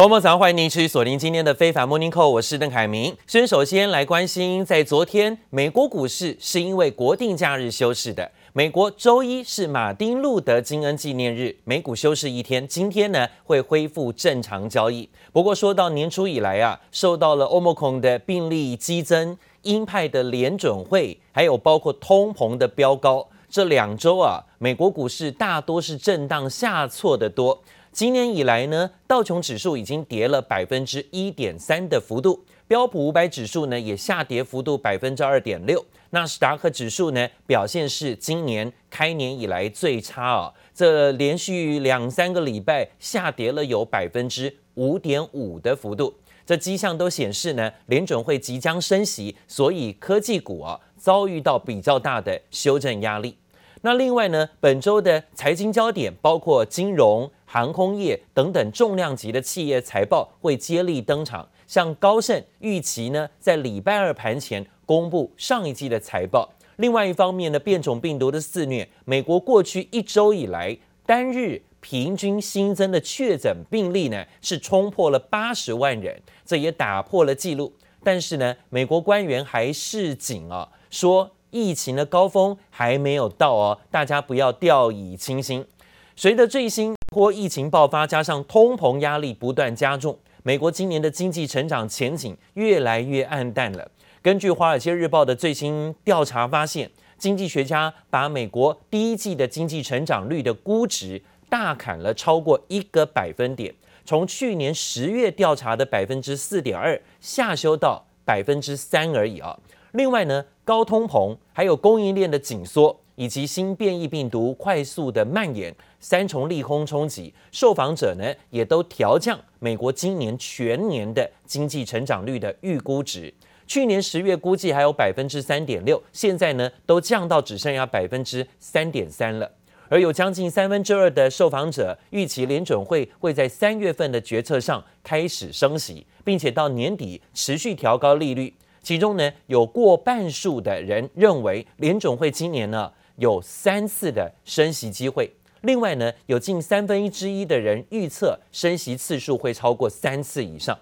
朋友们早上欢迎您持续锁定今天的非凡 Morning Call，我是邓凯明。先首先来关心，在昨天美国股市是因为国定假日休市的。美国周一是马丁路德金恩纪念日，美股休市一天。今天呢会恢复正常交易。不过说到年初以来啊，受到了 Omicron 的病例激增、鹰派的联准会，还有包括通膨的飙高，这两周啊，美国股市大多是震荡下挫的多。今年以来呢，道琼指数已经跌了百分之一点三的幅度，标普五百指数呢也下跌幅度百分之二点六，纳斯达克指数呢表现是今年开年以来最差啊，这连续两三个礼拜下跌了有百分之五点五的幅度，这迹象都显示呢，联准会即将升息，所以科技股啊遭遇到比较大的修正压力。那另外呢，本周的财经焦点包括金融、航空业等等重量级的企业财报会接力登场。像高盛预期呢，在礼拜二盘前公布上一季的财报。另外一方面呢，变种病毒的肆虐，美国过去一周以来单日平均新增的确诊病例呢，是冲破了八十万人，这也打破了记录。但是呢，美国官员还示警啊，说。疫情的高峰还没有到哦，大家不要掉以轻心。随着最新波疫情爆发，加上通膨压力不断加重，美国今年的经济成长前景越来越黯淡了。根据《华尔街日报》的最新调查发现，经济学家把美国第一季的经济成长率的估值大砍了超过一个百分点，从去年十月调查的百分之四点二下修到百分之三而已啊。另外呢，高通膨、还有供应链的紧缩，以及新变异病毒快速的蔓延，三重利空冲击，受访者呢也都调降美国今年全年的经济成长率的预估值。去年十月估计还有百分之三点六，现在呢都降到只剩下百分之三点三了。而有将近三分之二的受访者预期联准会会在三月份的决策上开始升息，并且到年底持续调高利率。其中呢，有过半数的人认为联准会今年呢有三次的升息机会。另外呢，有近三分之一的人预测升息次数会超过三次以上。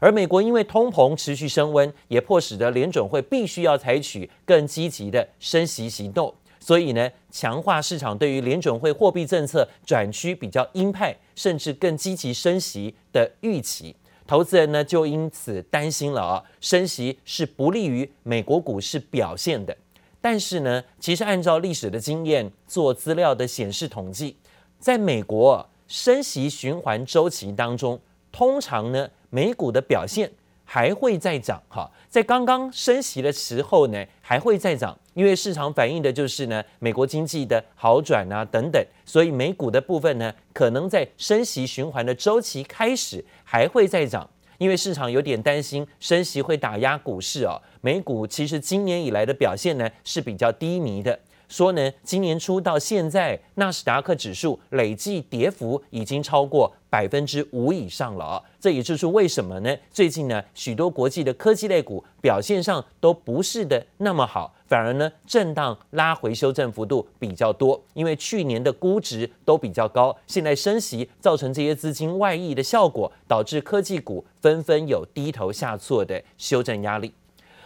而美国因为通膨持续升温，也迫使得联准会必须要采取更积极的升息行动。所以呢，强化市场对于联准会货币政策转趋比较鹰派，甚至更积极升息的预期。投资人呢就因此担心了啊，升息是不利于美国股市表现的。但是呢，其实按照历史的经验做资料的显示统计，在美国升息循环周期当中，通常呢美股的表现还会再涨哈，在刚刚升息的时候呢还会再涨。因为市场反映的就是呢，美国经济的好转啊等等，所以美股的部分呢，可能在升息循环的周期开始还会再涨。因为市场有点担心升息会打压股市哦，美股其实今年以来的表现呢是比较低迷的。说呢，今年初到现在，纳斯达克指数累计跌幅已经超过百分之五以上了啊！这也就是为什么呢？最近呢，许多国际的科技类股表现上都不是的那么好，反而呢，震荡拉回修正幅度比较多。因为去年的估值都比较高，现在升息造成这些资金外溢的效果，导致科技股纷纷有低头下挫的修正压力。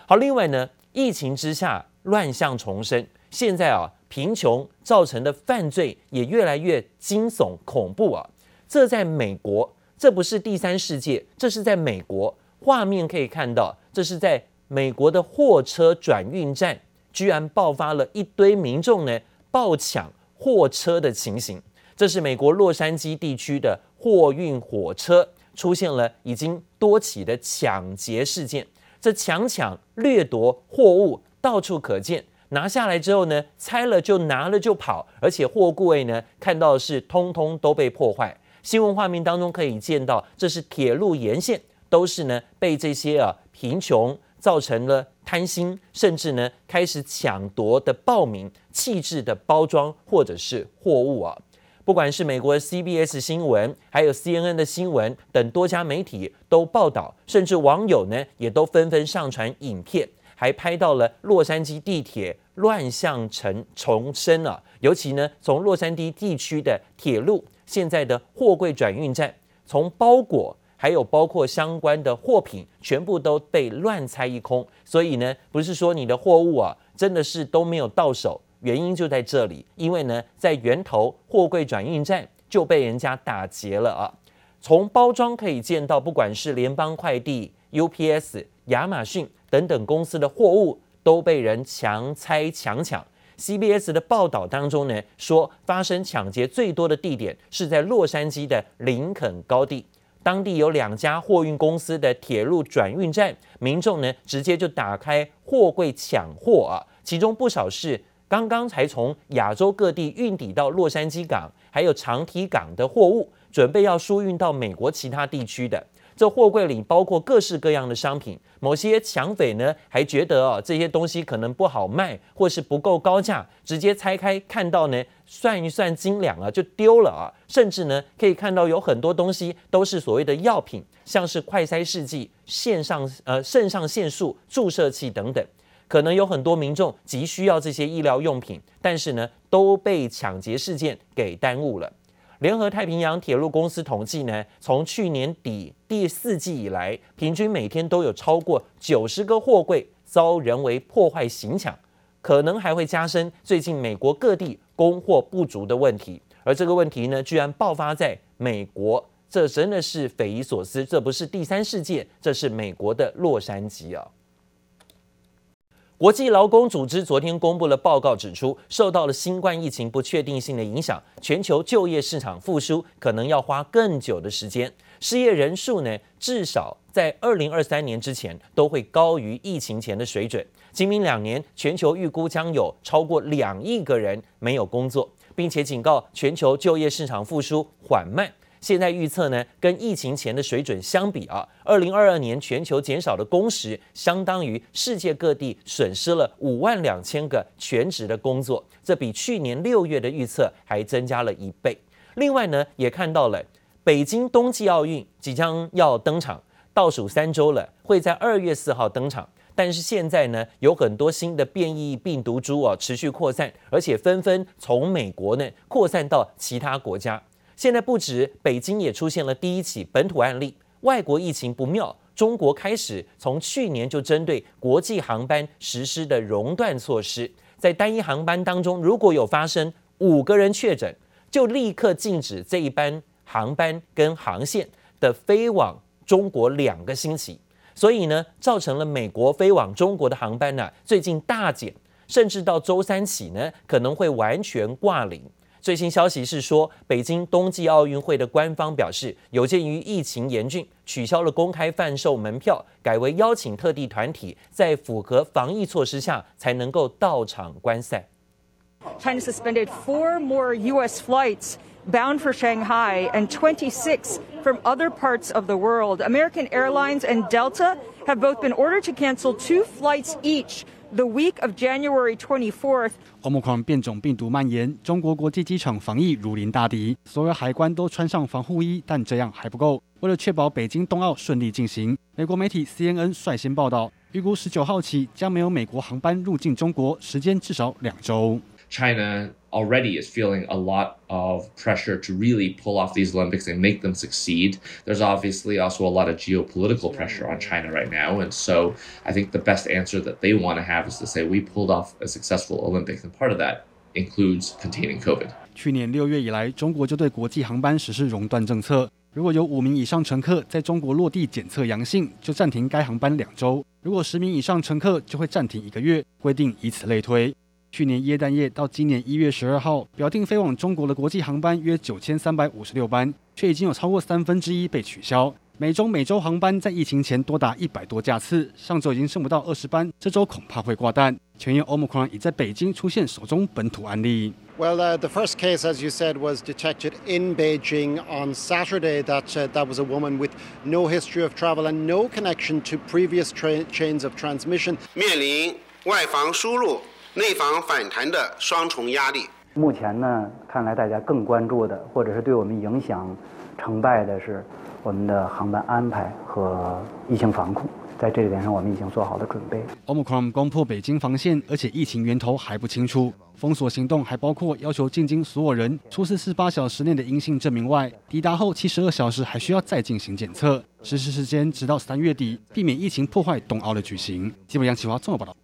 好，另外呢，疫情之下乱象丛生。现在啊，贫穷造成的犯罪也越来越惊悚恐怖啊！这在美国，这不是第三世界，这是在美国。画面可以看到，这是在美国的货车转运站，居然爆发了一堆民众呢暴抢货车的情形。这是美国洛杉矶地区的货运火车出现了已经多起的抢劫事件，这强抢掠夺货物到处可见。拿下来之后呢，拆了就拿了就跑，而且货柜呢，看到的是通通都被破坏。新闻画面当中可以见到，这是铁路沿线都是呢被这些啊贫穷造成了贪心，甚至呢开始抢夺的暴民弃置的包装或者是货物啊。不管是美国 CBS 新闻，还有 CNN 的新闻等多家媒体都报道，甚至网友呢也都纷纷上传影片。还拍到了洛杉矶地铁乱象成重生了，尤其呢，从洛杉矶地区的铁路现在的货柜转运站，从包裹还有包括相关的货品，全部都被乱猜一空。所以呢，不是说你的货物啊，真的是都没有到手，原因就在这里。因为呢，在源头货柜转运站就被人家打劫了啊。从包装可以见到，不管是联邦快递、UPS、亚马逊等等公司的货物，都被人强拆强抢。CBS 的报道当中呢，说发生抢劫最多的地点是在洛杉矶的林肯高地，当地有两家货运公司的铁路转运站，民众呢直接就打开货柜抢货啊，其中不少是刚刚才从亚洲各地运抵到洛杉矶港，还有长堤港的货物，准备要输运到美国其他地区的。这货柜里包括各式各样的商品，某些抢匪呢还觉得哦，这些东西可能不好卖，或是不够高价，直接拆开看到呢，算一算斤两啊就丢了啊，甚至呢可以看到有很多东西都是所谓的药品，像是快筛试剂、线上呃肾上腺素注射器等等，可能有很多民众急需要这些医疗用品，但是呢都被抢劫事件给耽误了。联合太平洋铁路公司统计呢，从去年底第四季以来，平均每天都有超过九十个货柜遭人为破坏行抢，可能还会加深最近美国各地供货不足的问题。而这个问题呢，居然爆发在美国，这真的是匪夷所思。这不是第三世界，这是美国的洛杉矶啊。国际劳工组织昨天公布了报告，指出受到了新冠疫情不确定性的影响，全球就业市场复苏可能要花更久的时间。失业人数呢，至少在二零二三年之前都会高于疫情前的水准。今明两年，全球预估将有超过两亿个人没有工作，并且警告全球就业市场复苏缓慢。现在预测呢，跟疫情前的水准相比啊，二零二二年全球减少的工时，相当于世界各地损失了五万两千个全职的工作，这比去年六月的预测还增加了一倍。另外呢，也看到了北京冬季奥运即将要登场，倒数三周了，会在二月四号登场。但是现在呢，有很多新的变异病毒株啊持续扩散，而且纷纷从美国呢扩散到其他国家。现在不止北京也出现了第一起本土案例，外国疫情不妙，中国开始从去年就针对国际航班实施的熔断措施，在单一航班当中，如果有发生五个人确诊，就立刻禁止这一班航班跟航线的飞往中国两个星期。所以呢，造成了美国飞往中国的航班呢、最近大减，甚至到周三起呢，可能会完全挂零。最新消息是说，北京冬季奥运会的官方表示，有鉴于疫情严峻，取消了公开贩售门票，改为邀请特地团体在符合防疫措施下才能够到场观赛。China suspended four more U.S. flights bound for Shanghai and 26 from other parts of the world. American Airlines and Delta have both been ordered to cancel two flights each. The week of January 24th，Omicron 变种病毒蔓延，中国国际机场防疫如临大敌，所有海关都穿上防护衣，但这样还不够。为了确保北京冬奥顺利进行，美国媒体 CNN 率先报道，预估十九号起将没有美国航班入境中国，时间至少两周。China already is feeling a lot of pressure to really pull off these Olympics and make them succeed. There's obviously also a lot of geopolitical pressure on China right now. And so I think the best answer that they want to have is to say we pulled off a successful Olympics. And part of that includes containing COVID. 去年六月以来，中国就对国际航班实施熔断政策。如果有五名以上乘客在中国落地检测阳性，就暂停该航班两周；如果十名以上乘客，就会暂停一个月。规定以此类推。 去年耶诞夜到今年一月十二号，表定飞往中国的国际航班约九千三百五十六班，却已经有超过三分之一被取消。美中美洲航班在疫情前多达一百多架次，上周已经剩不到二十班，这周恐怕会挂单。全因 Omicron 已在北京出现首宗本土案例。Well, uh, the first case, as you said, was detected in Beijing on Saturday. That uh, that was a woman with no history of travel and no connection to previous chains of transmission. 面临外防输入。内防反弹的双重压力。目前呢，看来大家更关注的，或者是对我们影响成败的是我们的航班安排和疫情防控，在这一点上我们已经做好了准备。Omicron 攻破北京防线，而且疫情源头还不清楚。封锁行动还包括要求进京所有人出示四十八小时内的阴性证明外，抵达后七十二小时还需要再进行检测。实施时间直到三月底，避免疫情破坏冬奥的举行。记者杨启华综合报道。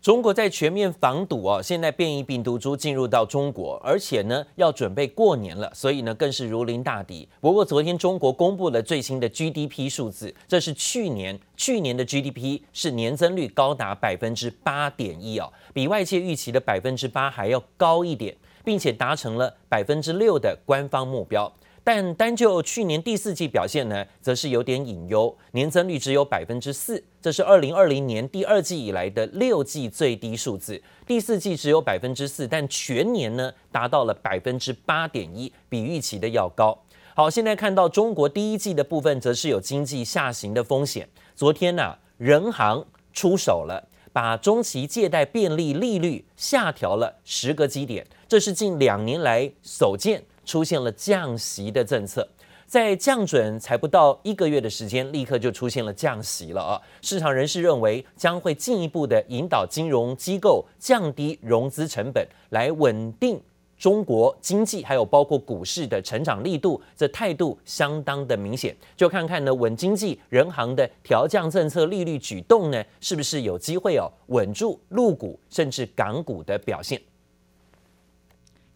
中国在全面防堵哦，现在变异病毒株进入到中国，而且呢要准备过年了，所以呢更是如临大敌。不过昨天中国公布了最新的 GDP 数字，这是去年去年的 GDP 是年增率高达百分之八点一哦，比外界预期的百分之八还要高一点，并且达成了百分之六的官方目标。但单就去年第四季表现呢，则是有点隐忧，年增率只有百分之四，这是二零二零年第二季以来的六季最低数字。第四季只有百分之四，但全年呢达到了百分之八点一，比预期的要高。好，现在看到中国第一季的部分，则是有经济下行的风险。昨天呢、人行出手了，把中期借贷便利利率下调了十个基点，这是近两年来首见。出现了降息的政策，在降准才不到一个月的时间，立刻就出现了降息了啊！市场人士认为将会进一步的引导金融机构降低融资成本，来稳定中国经济，还有包括股市的成长力度，这态度相当的明显。就看看呢，稳经济人行的调降政策利率举动呢，是不是有机会哦，稳住陆股甚至港股的表现。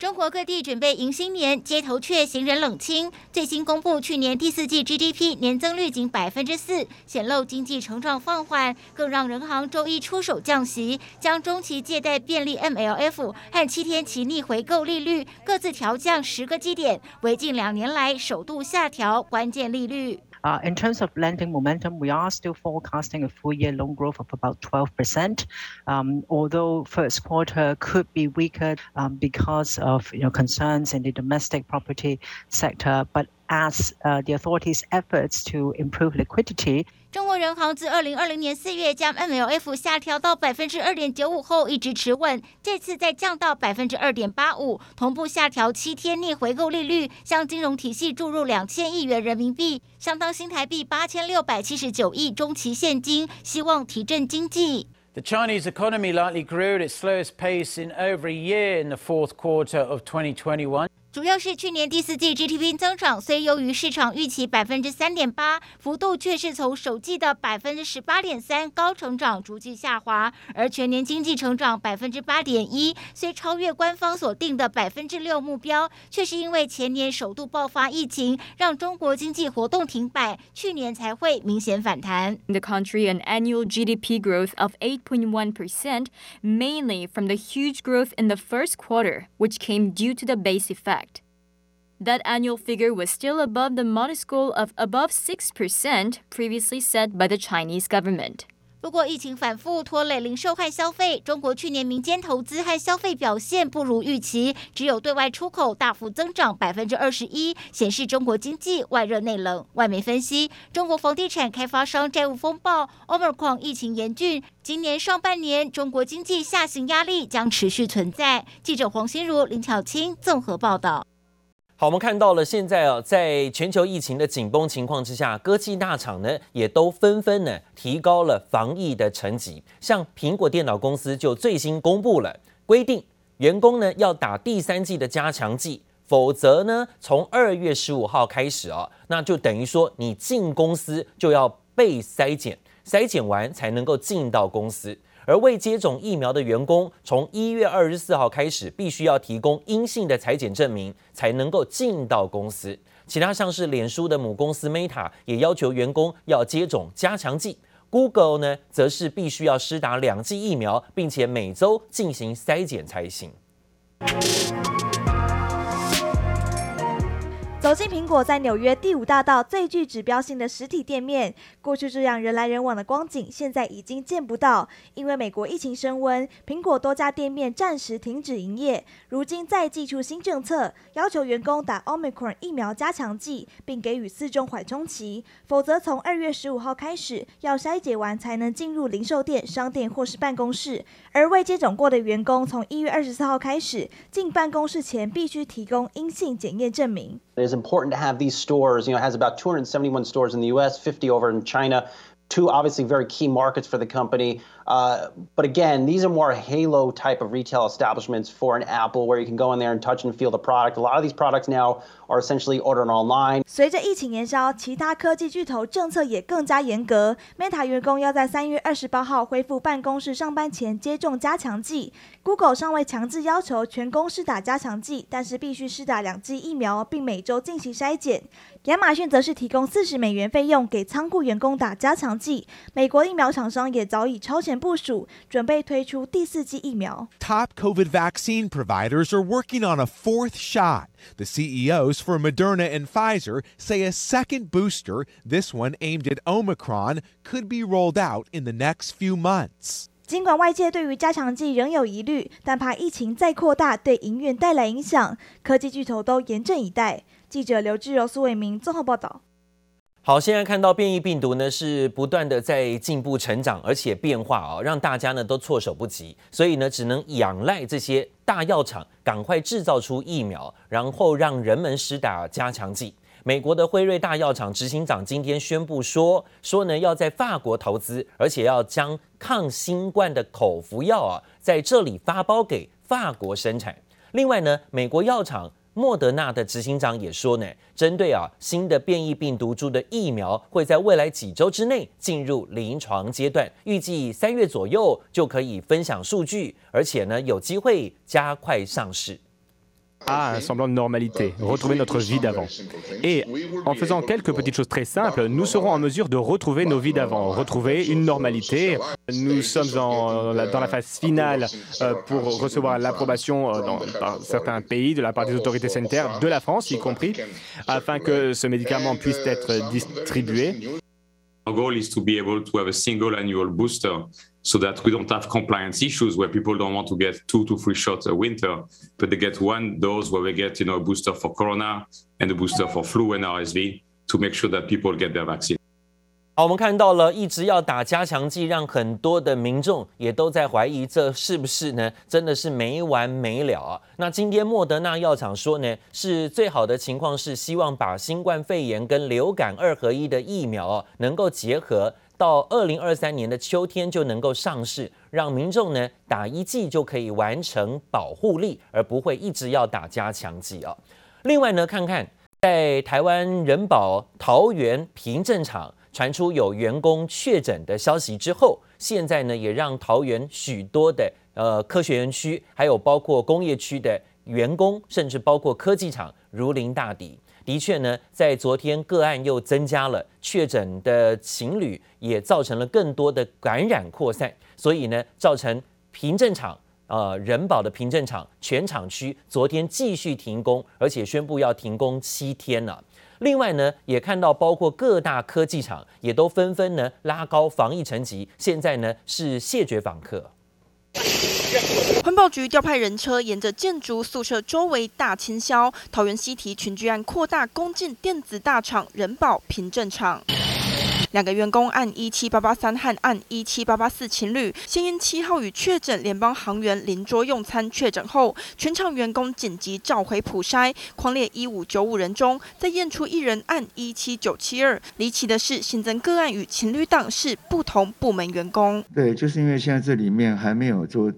中国各地准备迎新年，街头却行人冷清。最新公布去年第四季 GDP 年增率仅百分之四，显露经济成长放缓，更让人行周一出手降息，将中期借贷便利 MLF 和七天期逆回购利率各自调降十个基点，为近两年来首度下调关键利率。Uh, in terms of lending momentum, we are still forecasting a full year loan growth of about 12%. Um, although first quarter could be weaker um, because of concerns in the domestic property sector, but as uh, the authorities' efforts to improve liquidity. 中国人行自二零二零年四月将 MLF 下调到百分之二点九五后，一直持稳。这次再降到百分之二点八五，同步下调七天逆回购利率，向金融体系注入两千亿元人民币，相当新台币八千六百七十九亿中期现金，希望提振经济。The Chinese economy likely grew at its slowest pace in over a year in the fourth quarter of 2021. 主要是去年第四季 GDP 增长虽优于市场预期百分之三点八，幅度却是从首季的百分之十八点三高成长逐季下滑，而全年经济成长百分之八点一，虽超越官方所定的百分之六目标，却是因为前年首度爆发疫情，让中国经济活动停摆，去年才会明显反弹。The country an annual GDP growth of 8.1 percent, mainly from the huge growth in the first quarter, which came due to the base effect. That annual figure was still above the modest goal of above 6% previously set by the Chinese government. 不过，疫情反复拖累零售和消费。中国去年民间投资和消费表现不如预期，只有对外出口大幅增长百分之二十一，显示中国经济外热内冷。外媒分析，中国房地产开发商债务风暴，Omicron 疫情严峻，今年上半年中国经济下行压力将持续存在。记者黄心如、林巧清综合报道。好，我们看到了现在啊，在全球疫情的紧绷情况之下，科技大厂呢也都纷纷呢提高了防疫的层级。像苹果电脑公司就最新公布了规定，员工呢要打第三剂的加强剂，否则呢从二月十五号开始啊，那就等于说你进公司就要被筛检，筛检完才能够进到公司。而未接种疫苗的员工，从一月二十四号开始，必须要提供阴性的裁检证明，才能够进到公司。其他像是脸书的母公司 Meta 也要求员工要接种加强剂，Google 呢，则是必须要施打两剂疫苗，并且每周进行筛检才行。走进苹果在纽约第五大道最具指标性的实体店面，过去这样人来人往的光景，现在已经见不到。因为美国疫情升温，苹果多家店面暂时停止营业。如今再祭出新政策，要求员工打 Omicron 疫苗加强剂，并给予四周缓冲期，否则从二月十五号开始要筛检完才能进入零售店、商店或是办公室。而未接种过的员工，从一月二十四号开始进办公室前必须提供阴性检验证明。It is important to have these stores. You know, has about 271 stores in the U.S., 50 over in China. Two obviously very key markets for the company. But again, these are more halo type of retail establishments for an Apple where you can go in there and touch and feel the product. A lot of these products now are essentially ordered online. 随着疫情延烧，其他科技巨头政策也更加严格。Meta 员工要在三月二十八号恢复办公室上班前接种加强剂。Google 尚未强制要求全公司打加强剂，但是必须施打两剂疫苗，并每周进行筛检。亚马逊则是提供四十美元费用给仓库员工打加强剂。美国疫苗厂商也早已超前部署，准备推出第四剂疫苗。Top COVID vaccine providers are working on a fourth shot. The CEOs for Moderna and Pfizer say a second booster, this one aimed at Omicron, could be rolled out in the next few months. 尽管外界对于加强剂仍有疑虑，但怕疫情再扩大对营运带来影响，科技巨头都严阵以待。记者刘志柔、苏伟明综合报道。好，现在看到变异病毒呢是不断的在进步成长，而且变化啊、哦，让大家呢都措手不及，所以呢只能仰赖这些大药厂赶快制造出疫苗，然后让人们施打加强剂。美国的辉瑞大药厂执行长今天宣布说，说呢要在法国投资，而且要将抗新冠的口服药啊在这里发包给法国生产。另外呢，美国药厂。莫德纳的执行长也说呢，针对啊新的变异病毒株的疫苗会在未来几周之内进入临床阶段，预计三月左右就可以分享数据，而且呢有机会加快上市。À un semblant de normalité, retrouver notre vie d'avant. Et en faisant quelques petites choses très simples, nous serons en mesure de retrouver nos vies d'avant, retrouver une normalité. Nous sommes en, dans la phase finale euh, pour recevoir l'approbation euh, dans, dans certains pays de la part des autorités sanitaires, de la France y compris, afin que ce médicament puisse être distribué. Our goal is to be able to have a single annual booster so that we don't have compliance issues where people don't want to get two to three shots a winter, but they get one dose where we get, you know, a booster for corona and a booster for flu and RSV to make sure that people get their vaccine. 好，我们看到了一直要打加强剂，让很多的民众也都在怀疑这是不是呢？真的是没完没了啊！那今天莫德纳药厂说呢，是最好的情况是希望把新冠肺炎跟流感二合一的疫苗啊，能够结合到二零二三年的秋天就能够上市，让民众呢打一剂就可以完成保护力，而不会一直要打加强剂啊。另外呢，看看在台湾人保桃园平镇厂。传出有员工确诊的消息之后，现在呢也让桃园许多的呃科学园区，还有包括工业区的员工，甚至包括科技厂如临大敌。的确呢，在昨天个案又增加了确诊的情侣，也造成了更多的感染扩散，所以呢，造成凭证厂呃人保的凭证厂全厂区昨天继续停工，而且宣布要停工七天了。另外呢，也看到包括各大科技厂也都纷纷呢拉高防疫层级，现在呢是谢绝访客。环保局调派人车沿着建筑宿舍周围大清消，桃园西堤群聚案扩大攻进电子大厂人保平镇厂。两个员工按一七八八三和按一七八八四情侣，先因七号与确诊联邦航员邻桌用餐确诊后，全厂员工紧急召回普筛，匡列一五九五人中，再验出一人按一七九七二。离奇的是，新增个案与情侣档是不同部门员工。对，就是因为现在这里面还没有做，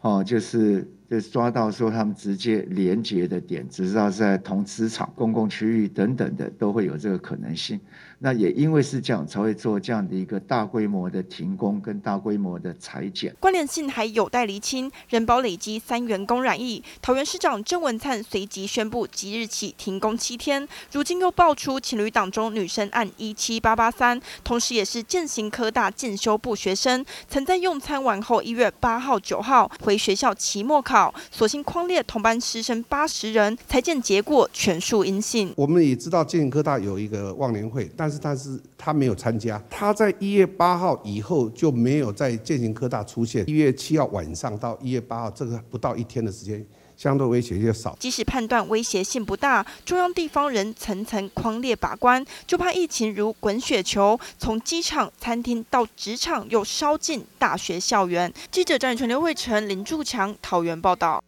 哦，就是就是抓到说他们直接连接的点，只知道在同磁场、公共区域等等的都会有这个可能性。那也因为是这样，才会做这样的一个大规模的停工跟大规模的裁减，关联性还有待厘清。人保累积三员工染疫，桃园市长郑文灿随即宣布即日起停工七天。如今又爆出情侣档中女生案一七八八三，同时也是建行科大进修部学生，曾在用餐完后一月八号、九号回学校期末考，所幸匡列同班师生八十人，裁剪结果全数阴性。我们也知道建行科大有一个忘年会，但但是他是他没有参加，他在一月八号以后就没有在建行科大出现。一月七号晚上到一月八号这个不到一天的时间，相对威胁就少。即使判断威胁性不大，中央地方人层层匡列把关，就怕疫情如滚雪球，从机场、餐厅到职场又烧进大学校园。记者张宇纯、刘慧成、林柱强桃园报道。